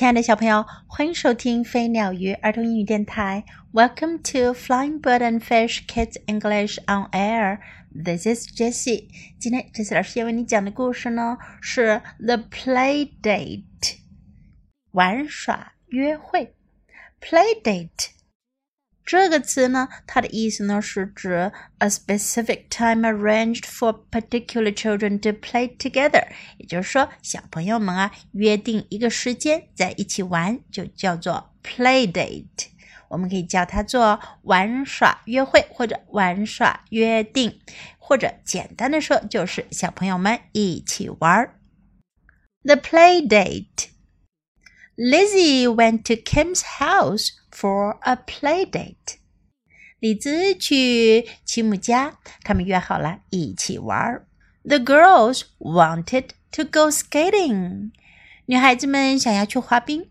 亲爱的小朋友，欢迎收听飞鸟鱼儿童英语电台。Welcome to Flying Bird and Fish Kids English on Air. This is Jessie. 今天 Jessie 老师要为你讲的故事呢是 The Play Date，玩耍约会。Play Date 这个词呢，它的意思呢是指 a specific time arranged for particular children to play together，也就是说，小朋友们啊约定一个时间在一起玩，就叫做 play date。我们可以叫它做玩耍约会或者玩耍约定，或者简单的说就是小朋友们一起玩儿。The play date. Lizzie went to Kim's house for a play date。李子去齐姆家，他们约好了一起玩。The girls wanted to go skating。女孩子们想要去滑冰。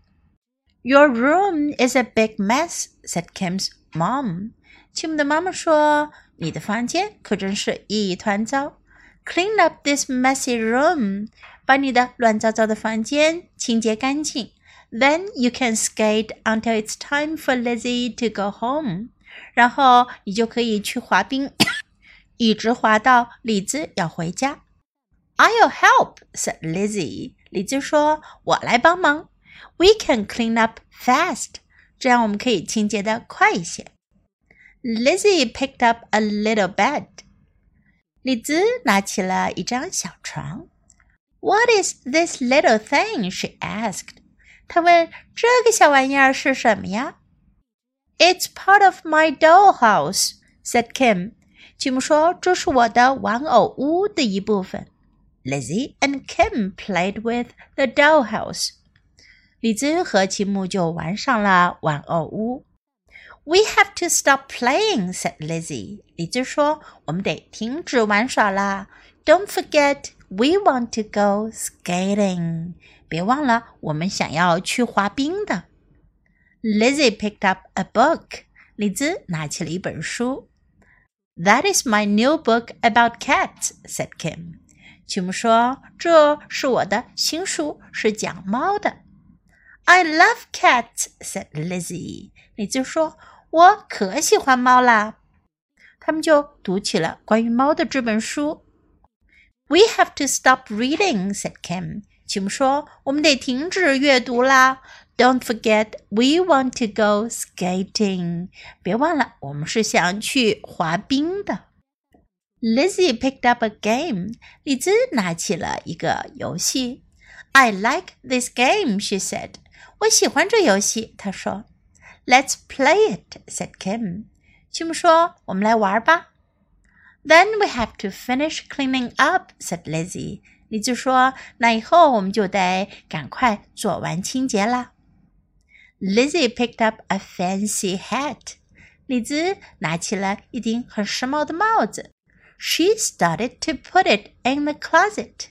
Your room is a big mess," said Kim's mom. 齐姆的妈妈说：“你的房间可真是一团糟。Clean up this messy room. 把你的乱糟糟的房间清洁干净。” Then you can skate until it's time for Lizzie to go home. 然后你就可以去滑冰，一直滑到李子要回家。I'll help," said Lizzie. 李子说：“我来帮忙。We can clean up fast. 这样我们可以清洁的快一些。” Lizzie picked up a little bed. 李子拿起了一张小床。What is this little thing? she asked. 他问：“这个小玩意儿是什么呀？”“It's part of my dollhouse,” said Kim. 吉姆说：“这是我的玩偶屋的一部分。” Lizzie and Kim played with the dollhouse. 李子和吉姆就玩上了玩偶屋。We have to stop playing," said Lizzie. 李子说：“我们得停止玩耍啦。Don't forget, we want to go skating. 别忘了，我们想要去滑冰的。Lizzie picked up a book. 李子拿起了一本书。That is my new book about cats," said Kim. 吉姆说：“这是我的新书，是讲猫的。” I love cats," said Lizzie. 李子说：“我可喜欢猫啦。”他们就读起了关于猫的这本书。We have to stop reading," said Kim. 吉姆说：“我们得停止阅读啦。Don't forget, we want to go skating. 别忘了，我们是想去滑冰的。” Lizzie picked up a game. 李子拿起了一个游戏。I like this game, she said. 我喜欢这游戏，她说。Let's play it, said Kim. 吉姆说：“我们来玩吧。” Then we have to finish cleaning up, said Lizzie. 李子说：“那以后我们就得赶快做完清洁啦。” Lizzie picked up a fancy hat. 李子拿起了一顶很时髦的帽子。She started to put it in the closet.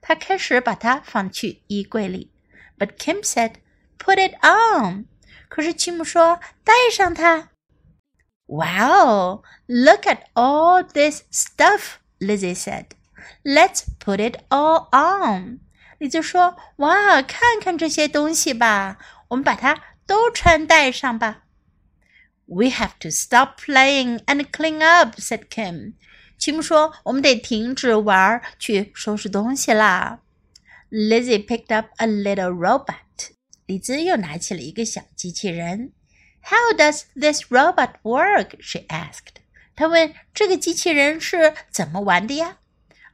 她开始把它放去衣柜里。But Kim said, "Put it on." 可是吉姆说：“戴上它。” Wow! Look at all this stuff, Lizzie said. Let's put it all on。李子说：“哇，看看这些东西吧，我们把它都穿戴上吧。” We have to stop playing and clean up," said Kim. 吉姆说：“我们得停止玩，去收拾东西啦。” Lizzie picked up a little robot. 李子又拿起了一个小机器人。How does this robot work? She asked. 她问：“这个机器人是怎么玩的呀？”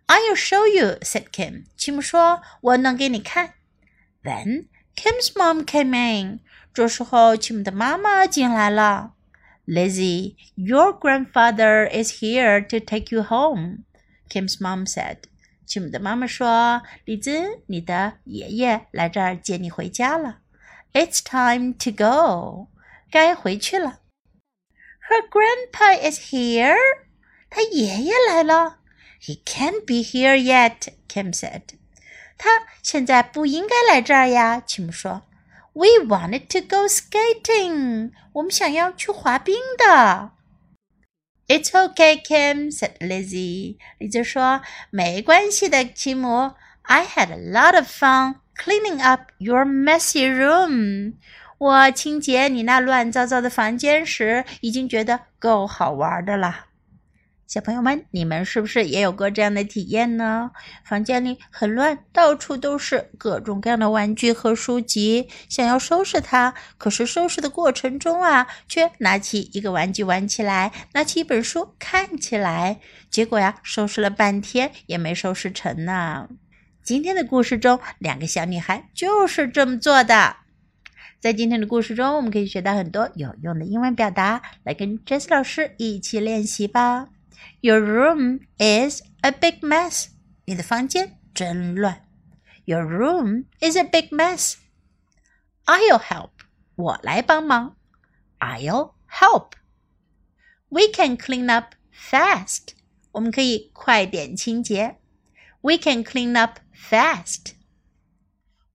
I'll show you," said Kim. 吉姆说：“我能给你看。” Then Kim's mom came in. 这时候，吉姆的妈妈进来了。Lizzie, your grandfather is here to take you home. Kim's mom said. 吉姆的妈妈说：“李子，你的爷爷来这儿接你回家了。It's time to go. 该回去了。Her grandpa is here. 他爷爷来了。he can't be here yet, Kim said. 他现在不应该来这儿呀，吉姆说。We wanted to go skating. 我们想要去滑冰的。It's okay, Kim said Lizzie. 丽子说没关系的，吉姆。I had a lot of fun cleaning up your messy room。我清洁你那乱糟糟的房间时，已经觉得够好玩的了。 ”小朋友们，你们是不是也有过这样的体验呢？房间里很乱，到处都是各种各样的玩具和书籍，想要收拾它，可是收拾的过程中啊，却拿起一个玩具玩起来，拿起一本书看起来，结果呀，收拾了半天也没收拾成呢。今天的故事中，两个小女孩就是这么做的。在今天的故事中，我们可以学到很多有用的英文表达，来跟 Jess 老师一起练习吧。Your room is a big mess. 你的房间真乱。Your room is a big mess. I'll help. 我来帮忙。I'll help. We can clean up fast. 我们可以快点清洁。We can clean up fast.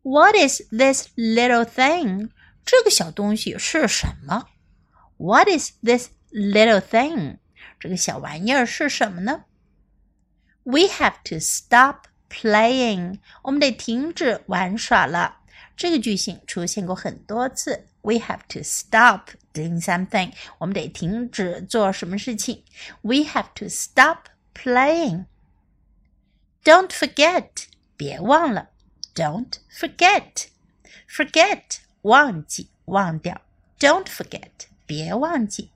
What is this little thing? 这个小东西是什么？What is this little thing? 这个小玩意儿是什么呢？We have to stop playing。我们得停止玩耍了。这个句型出现过很多次。We have to stop doing something。我们得停止做什么事情。We have to stop playing。Don't forget，别忘了。Don't forget。Forget，忘记，忘掉。Don't forget，别忘记。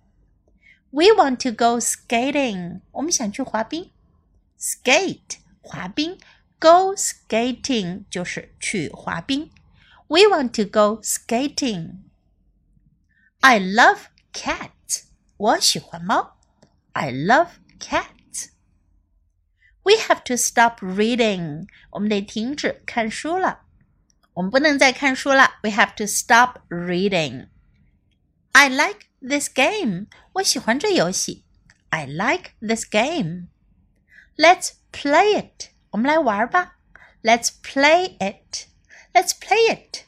we want to go skating. 我们想去滑冰。Skate 滑冰，go skating 就是去滑冰。We want to go skating. I love cats. 我喜欢猫。I love cats. We have to stop reading. 我们得停止看书了。我们不能再看书了。We have to stop reading. I like this game. 我喜欢这游戏。I like this game. Let's play it. 我们来玩吧。Let's play it. Let's play it.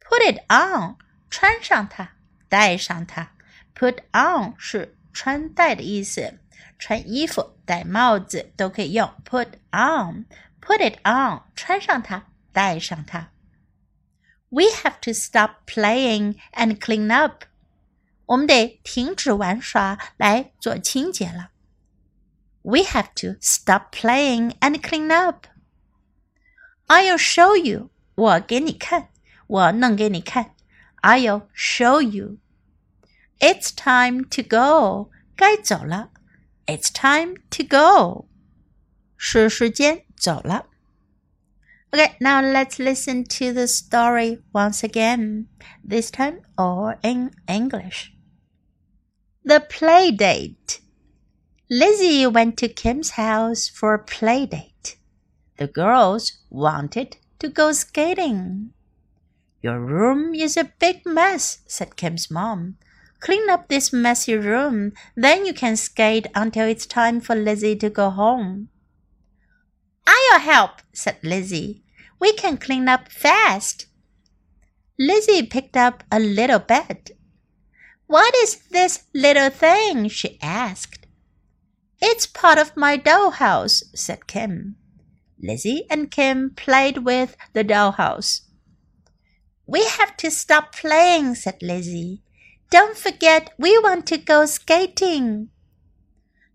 Put it on. 穿上它，戴上它。Put on 是穿戴的意思，穿衣服、戴帽子都可以用。Put on. Put it on. 穿上它，戴上它。We have to stop playing and clean up. 我们得停止玩耍来做清洁了。We have to stop playing and clean up. I'll show you. 我给你看，我弄给你看。I'll show you. It's time to go. 该走了。It's time to go. 是时间走了。Okay, now let's listen to the story once again, this time all in English. The play date. Lizzie went to Kim's house for a play date. The girls wanted to go skating. Your room is a big mess, said Kim's mom. Clean up this messy room, then you can skate until it's time for Lizzie to go home. I'll help, said Lizzie. We can clean up fast. Lizzie picked up a little bed what is this little thing? she asked. It's part of my dollhouse, said Kim. Lizzie and Kim played with the dollhouse. We have to stop playing, said Lizzie. Don't forget, we want to go skating.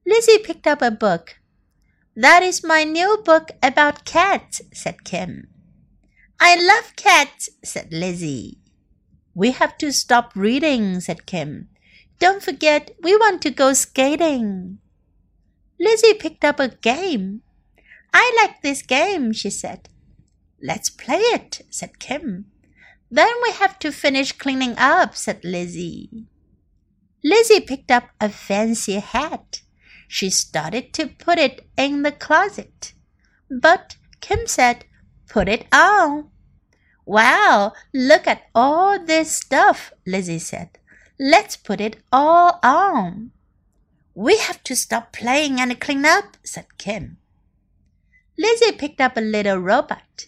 Lizzie picked up a book. That is my new book about cats, said Kim. I love cats, said Lizzie. We have to stop reading, said Kim. Don't forget, we want to go skating. Lizzie picked up a game. I like this game, she said. Let's play it, said Kim. Then we have to finish cleaning up, said Lizzie. Lizzie picked up a fancy hat. She started to put it in the closet. But Kim said, Put it on. Wow, look at all this stuff, Lizzie said. Let's put it all on. We have to stop playing and clean up, said Kim. Lizzie picked up a little robot.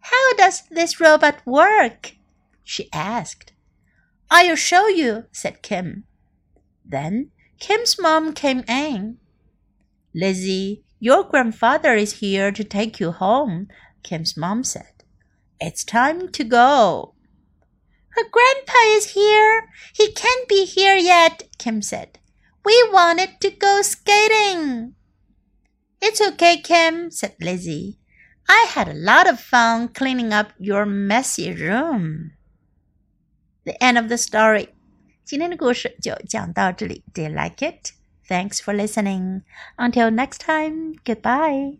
How does this robot work? she asked. I'll show you, said Kim. Then Kim's mom came in. Lizzie, your grandfather is here to take you home, Kim's mom said. It's time to go. Her grandpa is here. He can't be here yet, Kim said. We wanted to go skating. It's okay, Kim, said Lizzie. I had a lot of fun cleaning up your messy room. The end of the story. 今天的故事就讲到这里。Do you like it? Thanks for listening. Until next time, goodbye.